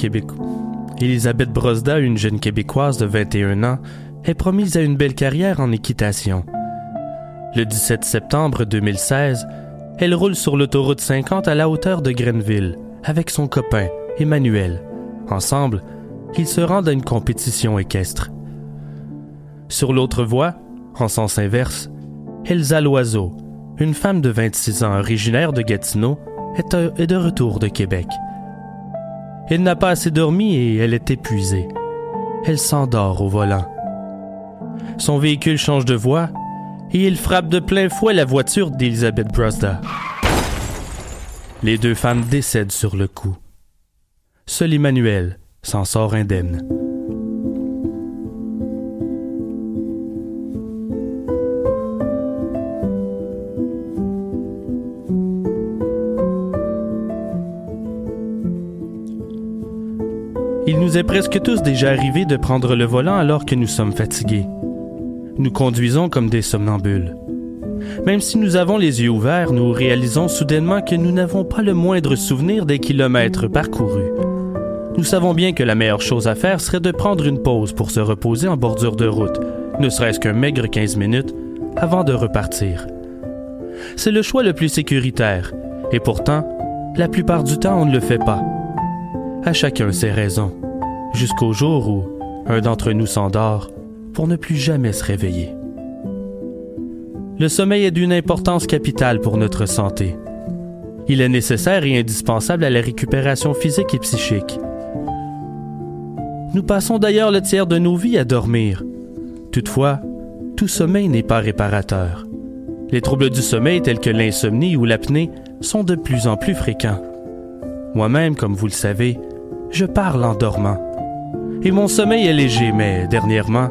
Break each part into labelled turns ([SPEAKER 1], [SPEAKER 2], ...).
[SPEAKER 1] Québec. Elisabeth Brosda, une jeune Québécoise de 21 ans, est promise à une belle carrière en équitation. Le 17 septembre 2016, elle roule sur l'autoroute 50 à la hauteur de Grenville avec son copain, Emmanuel. Ensemble, ils se rendent à une compétition équestre. Sur l'autre voie, en sens inverse, Elsa Loiseau, une femme de 26 ans originaire de Gatineau, est, est de retour de Québec. Elle n'a pas assez dormi et elle est épuisée. Elle s'endort au volant. Son véhicule change de voie et il frappe de plein fouet la voiture d'Elizabeth Brosda. Les deux femmes décèdent sur le coup. Seul Emmanuel s'en sort indemne. Nous est presque tous déjà arrivé de prendre le volant alors que nous sommes fatigués. Nous conduisons comme des somnambules. Même si nous avons les yeux ouverts, nous réalisons soudainement que nous n'avons pas le moindre souvenir des kilomètres parcourus. Nous savons bien que la meilleure chose à faire serait de prendre une pause pour se reposer en bordure de route, ne serait-ce qu'un maigre 15 minutes, avant de repartir. C'est le choix le plus sécuritaire, et pourtant, la plupart du temps, on ne le fait pas. À chacun ses raisons, jusqu'au jour où un d'entre nous s'endort pour ne plus jamais se réveiller. Le sommeil est d'une importance capitale pour notre santé. Il est nécessaire et indispensable à la récupération physique et psychique. Nous passons d'ailleurs le tiers de nos vies à dormir. Toutefois, tout sommeil n'est pas réparateur. Les troubles du sommeil tels que l'insomnie ou l'apnée sont de plus en plus fréquents. Moi-même, comme vous le savez, je parle en dormant. Et mon sommeil est léger, mais dernièrement,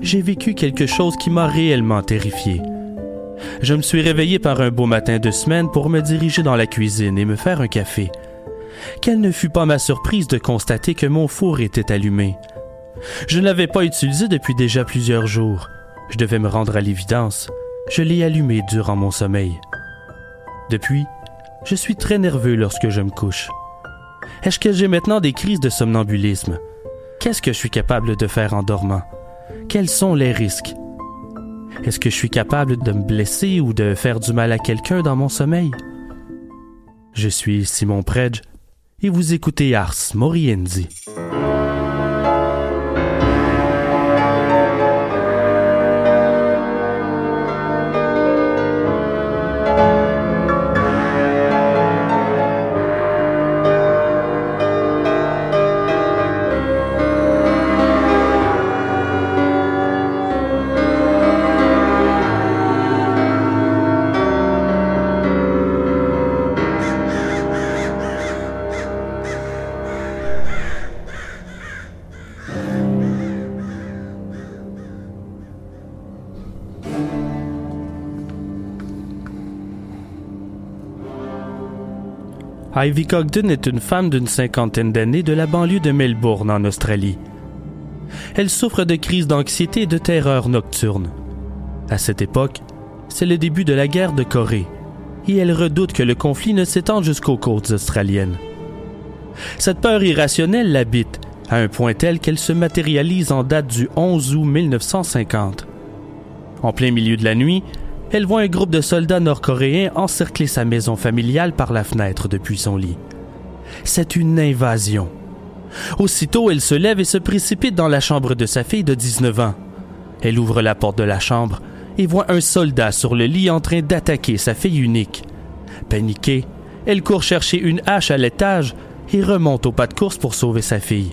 [SPEAKER 1] j'ai vécu quelque chose qui m'a réellement terrifié. Je me suis réveillé par un beau matin de semaine pour me diriger dans la cuisine et me faire un café. Quelle ne fut pas ma surprise de constater que mon four était allumé. Je ne l'avais pas utilisé depuis déjà plusieurs jours. Je devais me rendre à l'évidence. Je l'ai allumé durant mon sommeil. Depuis, je suis très nerveux lorsque je me couche. Est-ce que j'ai maintenant des crises de somnambulisme? Qu'est-ce que je suis capable de faire en dormant? Quels sont les risques? Est-ce que je suis capable de me blesser ou de faire du mal à quelqu'un dans mon sommeil? Je suis Simon Predge et vous écoutez Ars Moriendi. Ivy Cogden est une femme d'une cinquantaine d'années de la banlieue de Melbourne en Australie. Elle souffre de crises d'anxiété et de terreur nocturne. À cette époque, c'est le début de la guerre de Corée et elle redoute que le conflit ne s'étende jusqu'aux côtes australiennes. Cette peur irrationnelle l'habite à un point tel qu'elle se matérialise en date du 11 août 1950. En plein milieu de la nuit, elle voit un groupe de soldats nord-coréens encercler sa maison familiale par la fenêtre depuis son lit. C'est une invasion. Aussitôt, elle se lève et se précipite dans la chambre de sa fille de 19 ans. Elle ouvre la porte de la chambre et voit un soldat sur le lit en train d'attaquer sa fille unique. Paniquée, elle court chercher une hache à l'étage et remonte au pas de course pour sauver sa fille.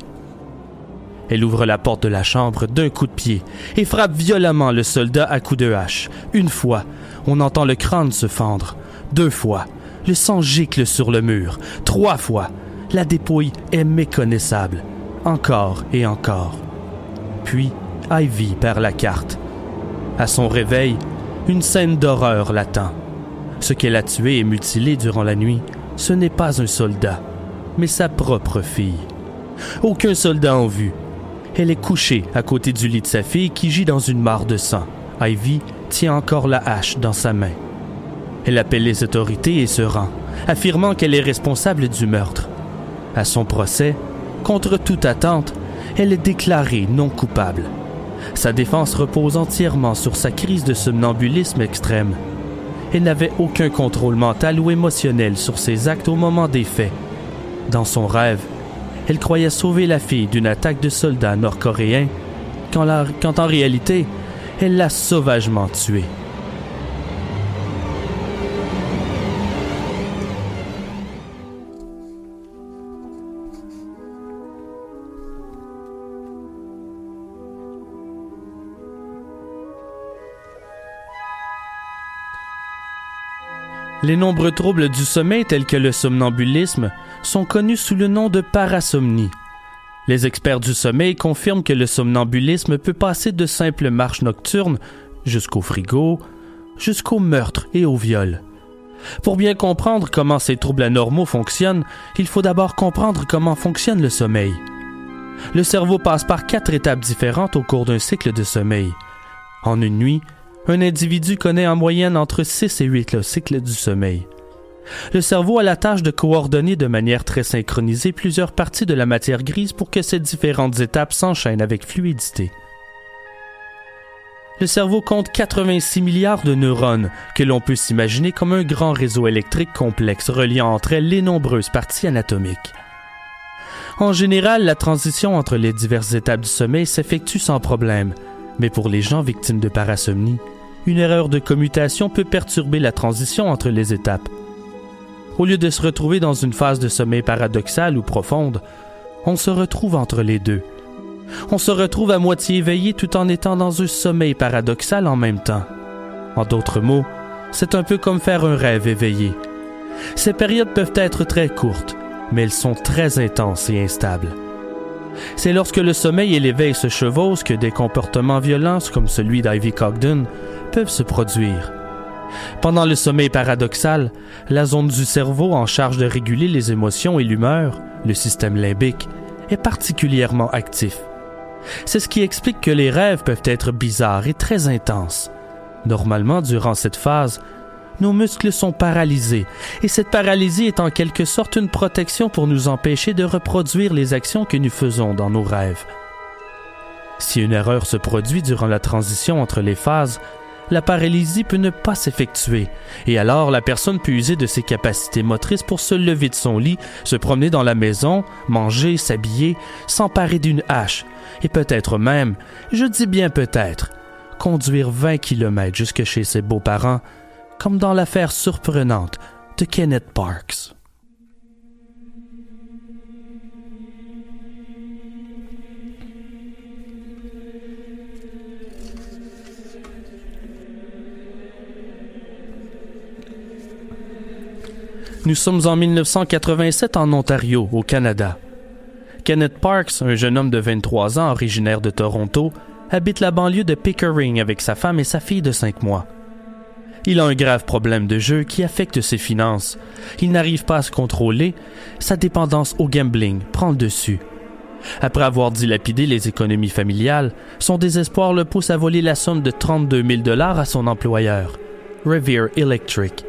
[SPEAKER 1] Elle ouvre la porte de la chambre d'un coup de pied et frappe violemment le soldat à coups de hache. Une fois, on entend le crâne se fendre. Deux fois, le sang gicle sur le mur. Trois fois, La dépouille est méconnaissable, encore et encore. Puis, Ivy perd la carte. À son réveil, une scène d'horreur l'attend. Ce qu'elle a tué et mutilé durant la nuit, ce n'est pas un soldat, mais sa propre fille. Aucun soldat en vue. Elle est couchée à côté du lit de sa fille qui gît dans une mare de sang. Ivy tient encore la hache dans sa main. Elle appelle les autorités et se rend, affirmant qu'elle est responsable du meurtre. À son procès, contre toute attente, elle est déclarée non coupable. Sa défense repose entièrement sur sa crise de somnambulisme extrême. Elle n'avait aucun contrôle mental ou émotionnel sur ses actes au moment des faits. Dans son rêve, elle croyait sauver la fille d'une attaque de soldats nord-coréens, quand, en réalité, elle l'a sauvagement tuée. Les nombreux troubles du sommeil tels que le somnambulisme sont connus sous le nom de parasomnie. Les experts du sommeil confirment que le somnambulisme peut passer de simples marches nocturnes jusqu'au frigo, jusqu'au meurtre et au viol. Pour bien comprendre comment ces troubles anormaux fonctionnent, il faut d'abord comprendre comment fonctionne le sommeil. Le cerveau passe par quatre étapes différentes au cours d'un cycle de sommeil. En une nuit, un individu connaît en moyenne entre 6 et 8 cycles du sommeil. Le cerveau a la tâche de coordonner de manière très synchronisée plusieurs parties de la matière grise pour que ces différentes étapes s'enchaînent avec fluidité. Le cerveau compte 86 milliards de neurones que l'on peut s'imaginer comme un grand réseau électrique complexe reliant entre elles les nombreuses parties anatomiques. En général, la transition entre les diverses étapes du sommeil s'effectue sans problème, mais pour les gens victimes de parasomnie, une erreur de commutation peut perturber la transition entre les étapes. Au lieu de se retrouver dans une phase de sommeil paradoxal ou profonde, on se retrouve entre les deux. On se retrouve à moitié éveillé tout en étant dans un sommeil paradoxal en même temps. En d'autres mots, c'est un peu comme faire un rêve éveillé. Ces périodes peuvent être très courtes, mais elles sont très intenses et instables. C'est lorsque le sommeil et l'éveil se chevauchent que des comportements violents comme celui d'Ivy Cogden peuvent se produire. Pendant le sommeil paradoxal, la zone du cerveau en charge de réguler les émotions et l'humeur, le système limbique, est particulièrement actif. C'est ce qui explique que les rêves peuvent être bizarres et très intenses. Normalement, durant cette phase, nos muscles sont paralysés, et cette paralysie est en quelque sorte une protection pour nous empêcher de reproduire les actions que nous faisons dans nos rêves. Si une erreur se produit durant la transition entre les phases, la paralysie peut ne pas s'effectuer, et alors la personne peut user de ses capacités motrices pour se lever de son lit, se promener dans la maison, manger, s'habiller, s'emparer d'une hache, et peut-être même, je dis bien peut-être, conduire 20 kilomètres jusque chez ses beaux-parents comme dans l'affaire surprenante de Kenneth Parks. Nous sommes en 1987 en Ontario, au Canada. Kenneth Parks, un jeune homme de 23 ans originaire de Toronto, habite la banlieue de Pickering avec sa femme et sa fille de 5 mois. Il a un grave problème de jeu qui affecte ses finances. Il n'arrive pas à se contrôler. Sa dépendance au gambling prend le dessus. Après avoir dilapidé les économies familiales, son désespoir le pousse à voler la somme de 32 000 dollars à son employeur, Revere Electric,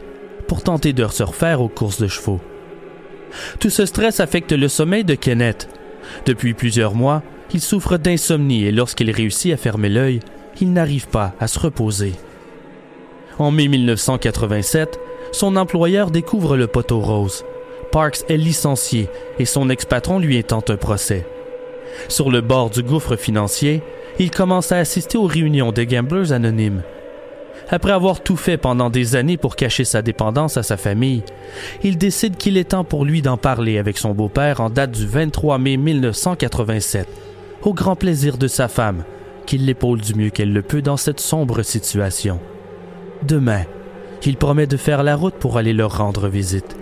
[SPEAKER 1] pour tenter de se refaire aux courses de chevaux. Tout ce stress affecte le sommeil de Kenneth. Depuis plusieurs mois, il souffre d'insomnie et lorsqu'il réussit à fermer l'œil, il n'arrive pas à se reposer. En mai 1987, son employeur découvre le poteau rose. Parks est licencié et son ex-patron lui intente un procès. Sur le bord du gouffre financier, il commence à assister aux réunions des gamblers anonymes. Après avoir tout fait pendant des années pour cacher sa dépendance à sa famille, il décide qu'il est temps pour lui d'en parler avec son beau-père en date du 23 mai 1987, au grand plaisir de sa femme, qui l'épaule du mieux qu'elle le peut dans cette sombre situation demain. Il promet de faire la route pour aller leur rendre visite.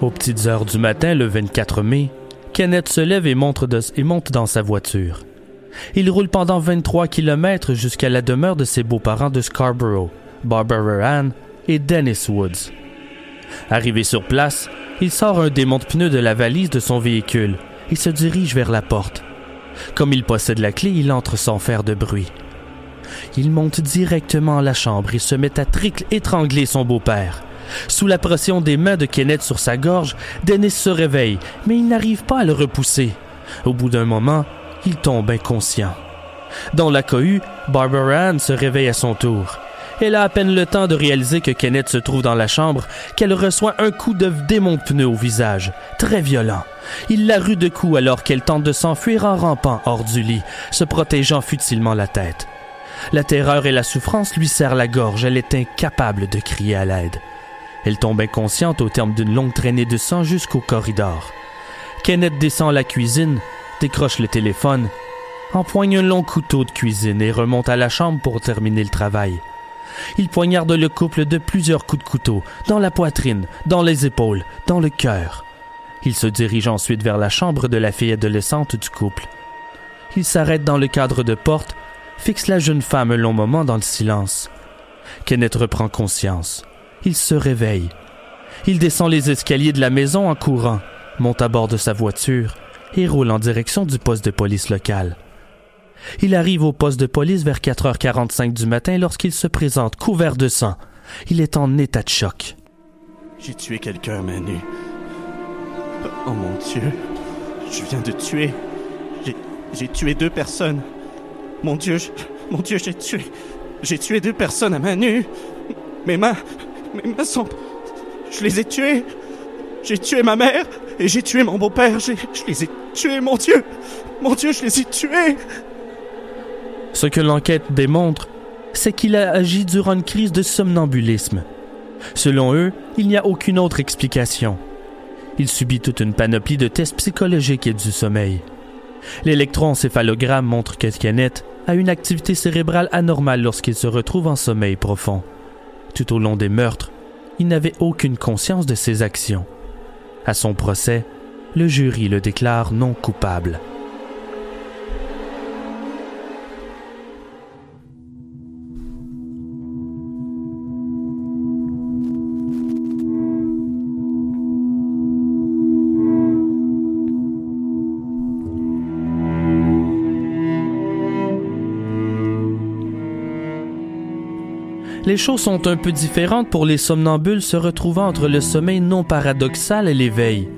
[SPEAKER 1] Aux petites heures du matin, le 24 mai, Kenneth se lève et monte, et monte dans sa voiture. Il roule pendant 23 kilomètres jusqu'à la demeure de ses beaux-parents de Scarborough, Barbara Ann et Dennis Woods. Arrivé sur place, il sort un démonte-pneus de la valise de son véhicule et se dirige vers la porte. Comme il possède la clé, il entre sans faire de bruit. Il monte directement à la chambre et se met à tricle étrangler son beau-père. Sous la pression des mains de Kenneth sur sa gorge, Dennis se réveille, mais il n'arrive pas à le repousser. Au bout d'un moment, il tombe inconscient. Dans la cohue, Barbara Ann se réveille à son tour. Elle a à peine le temps de réaliser que Kenneth se trouve dans la chambre qu'elle reçoit un coup de démon pneu au visage, très violent. Il la rue de coups alors qu'elle tente de s'enfuir en rampant hors du lit, se protégeant futilement la tête. La terreur et la souffrance lui serrent la gorge, elle est incapable de crier à l'aide. Elle tombe inconsciente au terme d'une longue traînée de sang jusqu'au corridor. Kenneth descend à la cuisine, décroche le téléphone, empoigne un long couteau de cuisine et remonte à la chambre pour terminer le travail. Il poignarde le couple de plusieurs coups de couteau, dans la poitrine, dans les épaules, dans le cœur. Il se dirige ensuite vers la chambre de la fille adolescente du couple. Il s'arrête dans le cadre de porte, fixe la jeune femme un long moment dans le silence. Kenneth reprend conscience. Il se réveille. Il descend les escaliers de la maison en courant, monte à bord de sa voiture et roule en direction du poste de police local. Il arrive au poste de police vers 4h45 du matin lorsqu'il se présente couvert de sang. Il est en état de choc.
[SPEAKER 2] J'ai tué quelqu'un, Manu. Oh mon Dieu. Je viens de tuer. J'ai tué deux personnes. Mon Dieu, mon Dieu, j'ai tué. J'ai tué deux personnes à main nue. Mes mains. Mes mains sont. Je les ai tuées. J'ai tué ma mère et j'ai tué mon beau-père. Je les ai tués, mon Dieu. Mon Dieu, je les ai tués.
[SPEAKER 1] Ce que l'enquête démontre, c'est qu'il a agi durant une crise de somnambulisme. Selon eux, il n'y a aucune autre explication. Il subit toute une panoplie de tests psychologiques et du sommeil. L'électroencéphalogramme montre que a une activité cérébrale anormale lorsqu'il se retrouve en sommeil profond. Tout au long des meurtres, il n'avait aucune conscience de ses actions. À son procès, le jury le déclare non coupable. Les choses sont un peu différentes pour les somnambules se retrouvant entre le sommeil non paradoxal et l'éveil.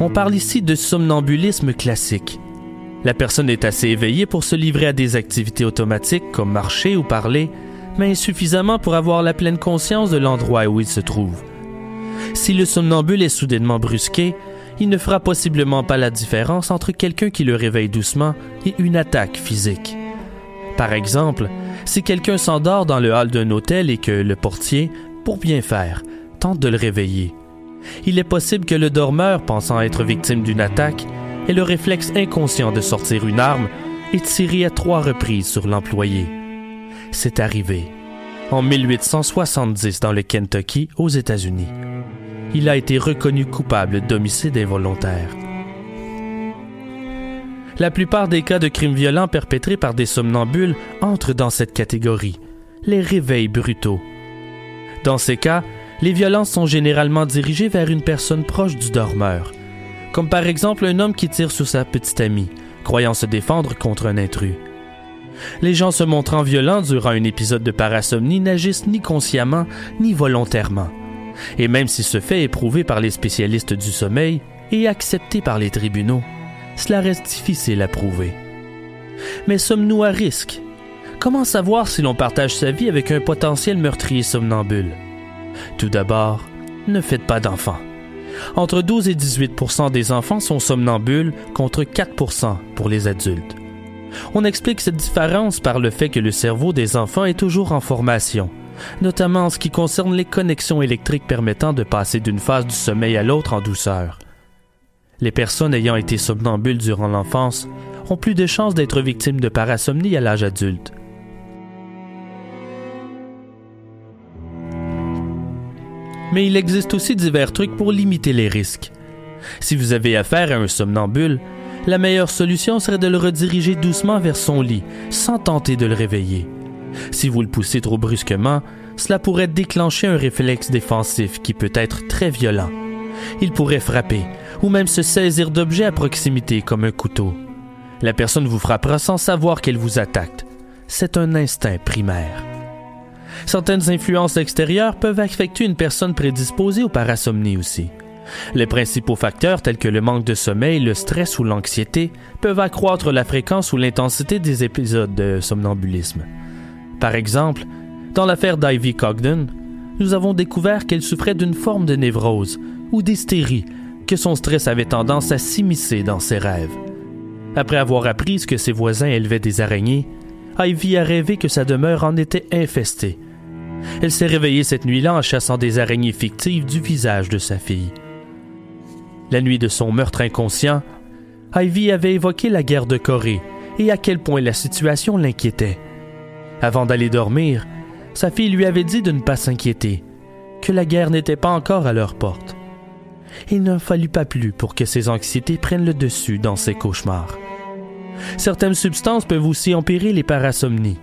[SPEAKER 1] On parle ici de somnambulisme classique. La personne est assez éveillée pour se livrer à des activités automatiques comme marcher ou parler, mais insuffisamment pour avoir la pleine conscience de l'endroit où il se trouve. Si le somnambule est soudainement brusqué, il ne fera possiblement pas la différence entre quelqu'un qui le réveille doucement et une attaque physique. Par exemple, si quelqu'un s'endort dans le hall d'un hôtel et que le portier, pour bien faire, tente de le réveiller. Il est possible que le dormeur, pensant être victime d'une attaque, ait le réflexe inconscient de sortir une arme et tirer à trois reprises sur l'employé. C'est arrivé en 1870 dans le Kentucky, aux États-Unis. Il a été reconnu coupable d'homicide involontaire. La plupart des cas de crimes violents perpétrés par des somnambules entrent dans cette catégorie, les réveils brutaux. Dans ces cas, les violences sont généralement dirigées vers une personne proche du dormeur, comme par exemple un homme qui tire sur sa petite amie, croyant se défendre contre un intrus. Les gens se montrant violents durant un épisode de parasomnie n'agissent ni consciemment ni volontairement. Et même si ce fait est prouvé par les spécialistes du sommeil et accepté par les tribunaux, cela reste difficile à prouver. Mais sommes-nous à risque? Comment savoir si l'on partage sa vie avec un potentiel meurtrier somnambule? Tout d'abord, ne faites pas d'enfants. Entre 12 et 18 des enfants sont somnambules contre 4 pour les adultes. On explique cette différence par le fait que le cerveau des enfants est toujours en formation, notamment en ce qui concerne les connexions électriques permettant de passer d'une phase du sommeil à l'autre en douceur les personnes ayant été somnambules durant l'enfance ont plus de chances d'être victimes de parasomnie à l'âge adulte. Mais il existe aussi divers trucs pour limiter les risques. Si vous avez affaire à un somnambule, la meilleure solution serait de le rediriger doucement vers son lit, sans tenter de le réveiller. Si vous le poussez trop brusquement, cela pourrait déclencher un réflexe défensif qui peut être très violent. Il pourrait frapper, ou même se saisir d'objets à proximité comme un couteau. La personne vous frappera sans savoir qu'elle vous attaque. C'est un instinct primaire. Certaines influences extérieures peuvent affecter une personne prédisposée aux parasomnie aussi. Les principaux facteurs tels que le manque de sommeil, le stress ou l'anxiété peuvent accroître la fréquence ou l'intensité des épisodes de somnambulisme. Par exemple, dans l'affaire d'Ivy Cogden, nous avons découvert qu'elle souffrait d'une forme de névrose ou d'hystérie, que son stress avait tendance à s'immiscer dans ses rêves. Après avoir appris que ses voisins élevaient des araignées, Ivy a rêvé que sa demeure en était infestée. Elle s'est réveillée cette nuit-là en chassant des araignées fictives du visage de sa fille. La nuit de son meurtre inconscient, Ivy avait évoqué la guerre de Corée et à quel point la situation l'inquiétait. Avant d'aller dormir, sa fille lui avait dit de ne pas s'inquiéter, que la guerre n'était pas encore à leur porte. Il n'en fallut pas plus pour que ses anxiétés prennent le dessus dans ses cauchemars. Certaines substances peuvent aussi empirer les parasomnies,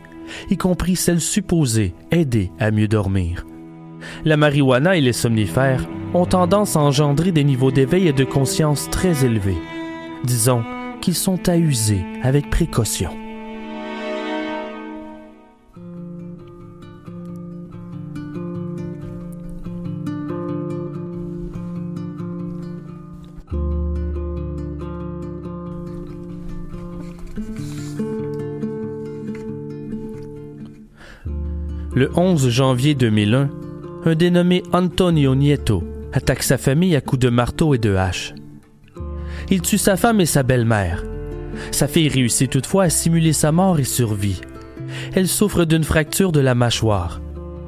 [SPEAKER 1] y compris celles supposées aider à mieux dormir. La marijuana et les somnifères ont tendance à engendrer des niveaux d'éveil et de conscience très élevés. Disons qu'ils sont à user avec précaution. Le 11 janvier 2001, un dénommé Antonio Nieto attaque sa famille à coups de marteau et de hache. Il tue sa femme et sa belle-mère. Sa fille réussit toutefois à simuler sa mort et survit. Elle souffre d'une fracture de la mâchoire.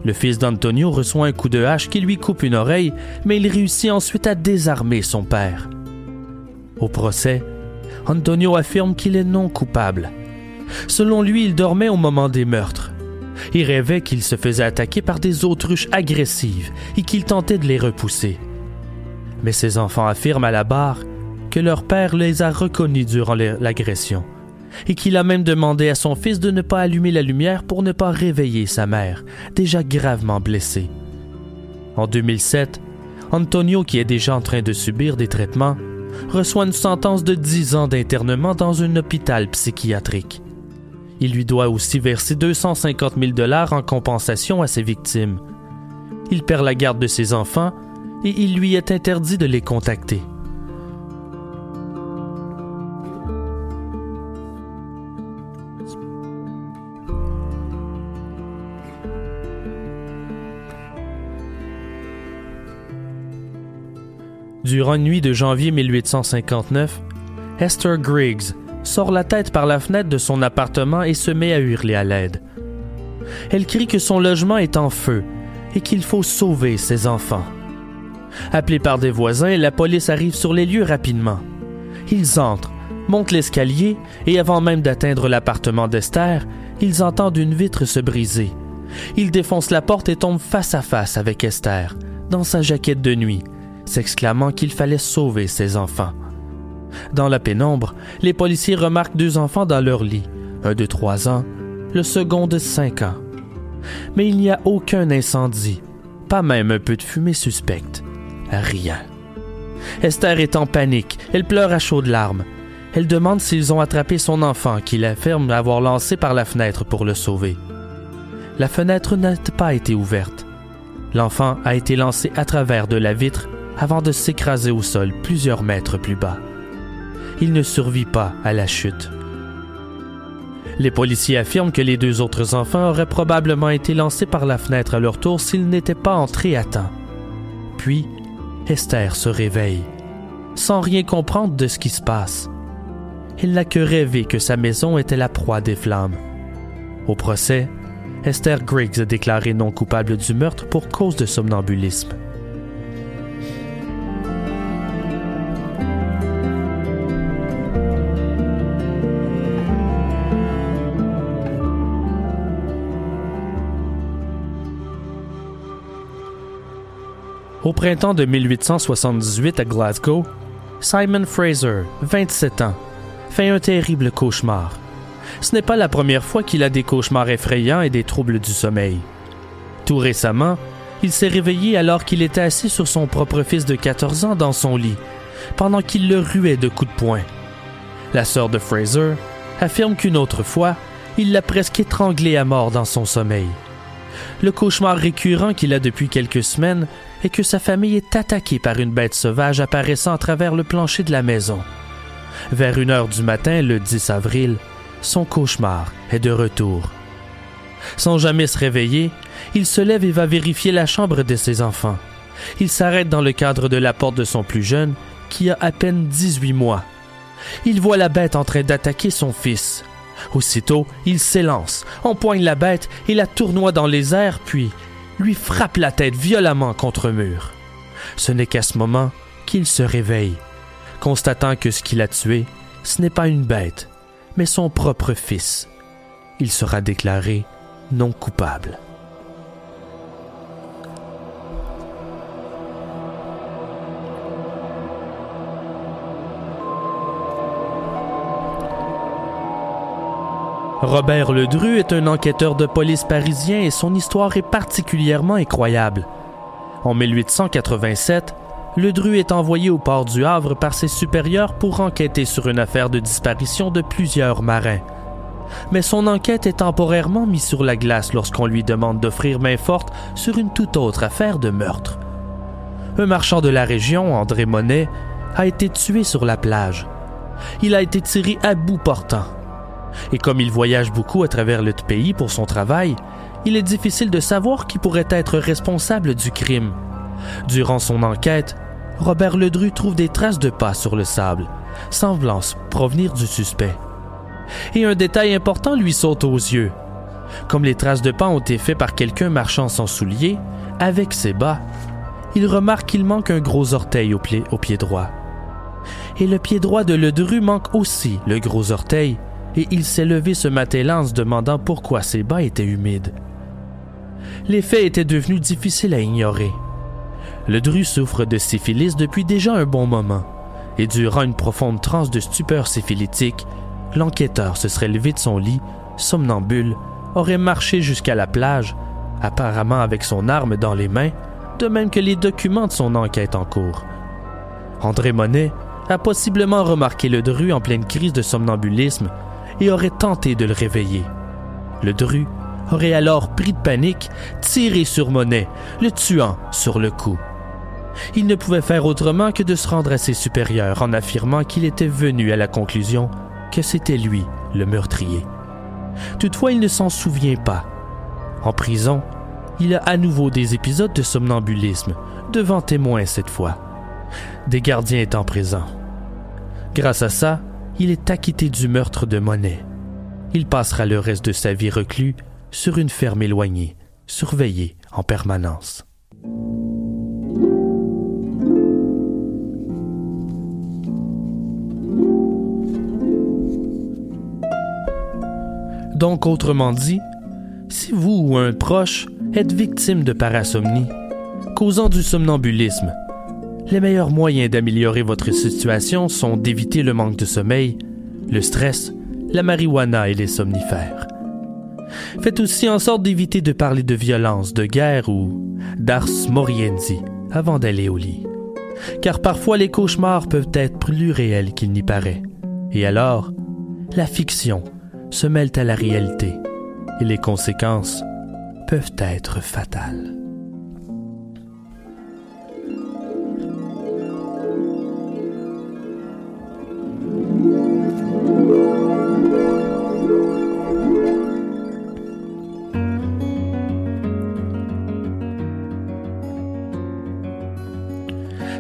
[SPEAKER 1] Le fils d'Antonio reçoit un coup de hache qui lui coupe une oreille, mais il réussit ensuite à désarmer son père. Au procès, Antonio affirme qu'il est non coupable. Selon lui, il dormait au moment des meurtres. Il rêvait qu'il se faisait attaquer par des autruches agressives et qu'il tentait de les repousser. Mais ses enfants affirment à la barre que leur père les a reconnus durant l'agression et qu'il a même demandé à son fils de ne pas allumer la lumière pour ne pas réveiller sa mère, déjà gravement blessée. En 2007, Antonio, qui est déjà en train de subir des traitements, reçoit une sentence de 10 ans d'internement dans un hôpital psychiatrique. Il lui doit aussi verser 250 000 dollars en compensation à ses victimes. Il perd la garde de ses enfants et il lui est interdit de les contacter. Durant une nuit de janvier 1859, Esther Griggs, sort la tête par la fenêtre de son appartement et se met à hurler à l'aide. Elle crie que son logement est en feu et qu'il faut sauver ses enfants. Appelée par des voisins, la police arrive sur les lieux rapidement. Ils entrent, montent l'escalier et avant même d'atteindre l'appartement d'Esther, ils entendent une vitre se briser. Ils défoncent la porte et tombent face à face avec Esther, dans sa jaquette de nuit, s'exclamant qu'il fallait sauver ses enfants. Dans la pénombre, les policiers remarquent deux enfants dans leur lit, un de trois ans, le second de cinq ans. Mais il n'y a aucun incendie, pas même un peu de fumée suspecte. Rien. Esther est en panique, elle pleure à chaudes larmes. Elle demande s'ils ont attrapé son enfant qu'il affirme avoir lancé par la fenêtre pour le sauver. La fenêtre n'a pas été ouverte. L'enfant a été lancé à travers de la vitre avant de s'écraser au sol plusieurs mètres plus bas il ne survit pas à la chute. Les policiers affirment que les deux autres enfants auraient probablement été lancés par la fenêtre à leur tour s'ils n'étaient pas entrés à temps. Puis, Esther se réveille, sans rien comprendre de ce qui se passe. Elle n'a que rêvé que sa maison était la proie des flammes. Au procès, Esther Griggs est déclarée non coupable du meurtre pour cause de somnambulisme. Au printemps de 1878 à Glasgow, Simon Fraser, 27 ans, fait un terrible cauchemar. Ce n'est pas la première fois qu'il a des cauchemars effrayants et des troubles du sommeil. Tout récemment, il s'est réveillé alors qu'il était assis sur son propre fils de 14 ans dans son lit, pendant qu'il le ruait de coups de poing. La sœur de Fraser affirme qu'une autre fois, il l'a presque étranglé à mort dans son sommeil. Le cauchemar récurrent qu'il a depuis quelques semaines est que sa famille est attaquée par une bête sauvage apparaissant à travers le plancher de la maison. Vers une heure du matin, le 10 avril, son cauchemar est de retour. Sans jamais se réveiller, il se lève et va vérifier la chambre de ses enfants. Il s'arrête dans le cadre de la porte de son plus jeune, qui a à peine 18 mois. Il voit la bête en train d'attaquer son fils. Aussitôt, il s'élance, empoigne la bête et la tournoie dans les airs, puis lui frappe la tête violemment contre un mur. Ce n'est qu'à ce moment qu'il se réveille, constatant que ce qu'il a tué, ce n'est pas une bête, mais son propre fils. Il sera déclaré non coupable. Robert Ledru est un enquêteur de police parisien et son histoire est particulièrement incroyable. En 1887, Ledru est envoyé au port du Havre par ses supérieurs pour enquêter sur une affaire de disparition de plusieurs marins. Mais son enquête est temporairement mise sur la glace lorsqu'on lui demande d'offrir main forte sur une toute autre affaire de meurtre. Un marchand de la région, André Monet, a été tué sur la plage. Il a été tiré à bout portant. Et comme il voyage beaucoup à travers le pays pour son travail, il est difficile de savoir qui pourrait être responsable du crime. Durant son enquête, Robert Ledru trouve des traces de pas sur le sable, semblant provenir du suspect. Et un détail important lui saute aux yeux. Comme les traces de pas ont été faites par quelqu'un marchant sans souliers, avec ses bas, il remarque qu'il manque un gros orteil au pied, droit. Et le pied droit de Ledru manque aussi le gros orteil, et il s'est levé ce matin-là en se demandant pourquoi ses bas étaient humides. Les faits étaient devenus difficiles à ignorer. Le Dru souffre de syphilis depuis déjà un bon moment, et durant une profonde transe de stupeur syphilitique, l'enquêteur se serait levé de son lit, somnambule, aurait marché jusqu'à la plage, apparemment avec son arme dans les mains, de même que les documents de son enquête en cours. André Monet a possiblement remarqué le Dru en pleine crise de somnambulisme et aurait tenté de le réveiller. Le Dru aurait alors pris de panique, tiré sur Monet, le tuant sur le coup. Il ne pouvait faire autrement que de se rendre à ses supérieurs en affirmant qu'il était venu à la conclusion que c'était lui le meurtrier. Toutefois, il ne s'en souvient pas. En prison, il a à nouveau des épisodes de somnambulisme, devant témoins cette fois, des gardiens étant présents. Grâce à ça, il est acquitté du meurtre de Monet. Il passera le reste de sa vie reclus sur une ferme éloignée, surveillé en permanence. Donc, autrement dit, si vous ou un proche êtes victime de parasomnie, causant du somnambulisme, les meilleurs moyens d'améliorer votre situation sont d'éviter le manque de sommeil, le stress, la marijuana et les somnifères. Faites aussi en sorte d'éviter de parler de violence, de guerre ou d'ars moriendi avant d'aller au lit. Car parfois les cauchemars peuvent être plus réels qu'il n'y paraît. Et alors, la fiction se mêle à la réalité et les conséquences peuvent être fatales.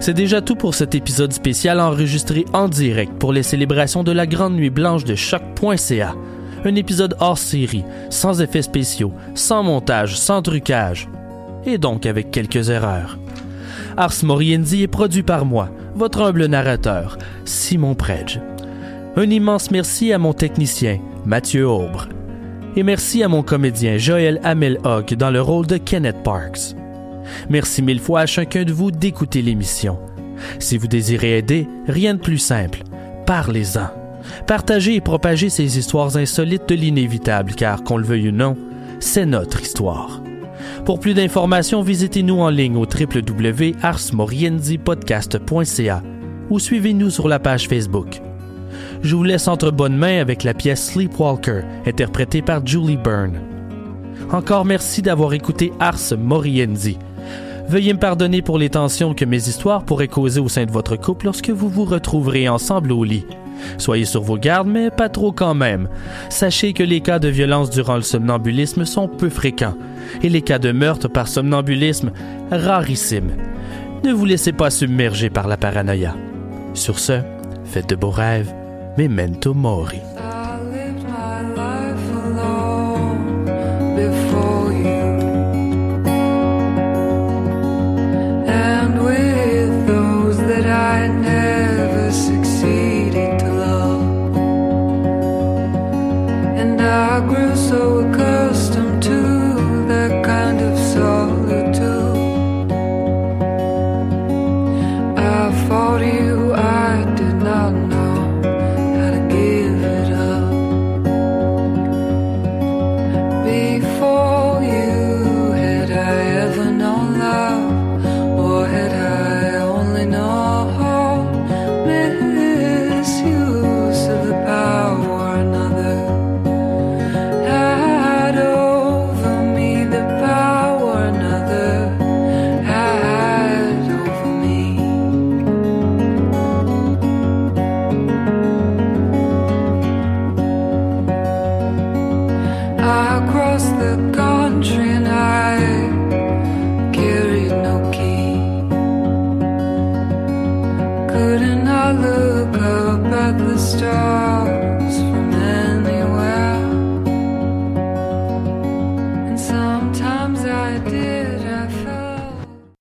[SPEAKER 1] C'est déjà tout pour cet épisode spécial enregistré en direct pour les célébrations de la Grande Nuit Blanche de choc.ca. Un épisode hors série, sans effets spéciaux, sans montage, sans trucage. Et donc avec quelques erreurs. Ars Moriendi est produit par moi, votre humble narrateur, Simon Predge. Un immense merci à mon technicien, Mathieu Aubre. Et merci à mon comédien Joël Hamel Hogg dans le rôle de Kenneth Parks.
[SPEAKER 3] Merci mille fois à chacun de vous d'écouter l'émission. Si vous désirez aider, rien de plus simple. Parlez-en. Partagez et propagez ces histoires insolites de l'inévitable, car qu'on le veuille ou non, c'est notre histoire. Pour plus d'informations, visitez-nous en ligne au www.arsmorienzipodcast.ca ou suivez-nous sur la page Facebook. Je vous laisse entre bonnes mains avec la pièce Sleepwalker, interprétée par Julie Byrne. Encore merci d'avoir écouté Ars Morienzi. Veuillez me pardonner pour les tensions que mes histoires pourraient causer au sein de votre couple lorsque vous vous retrouverez ensemble au lit. Soyez sur vos gardes, mais pas trop quand même. Sachez que les cas de violence durant le somnambulisme sont peu fréquents et les cas de meurtre par somnambulisme rarissimes. Ne vous laissez pas submerger par la paranoïa. Sur ce, faites de beaux rêves, memento mori.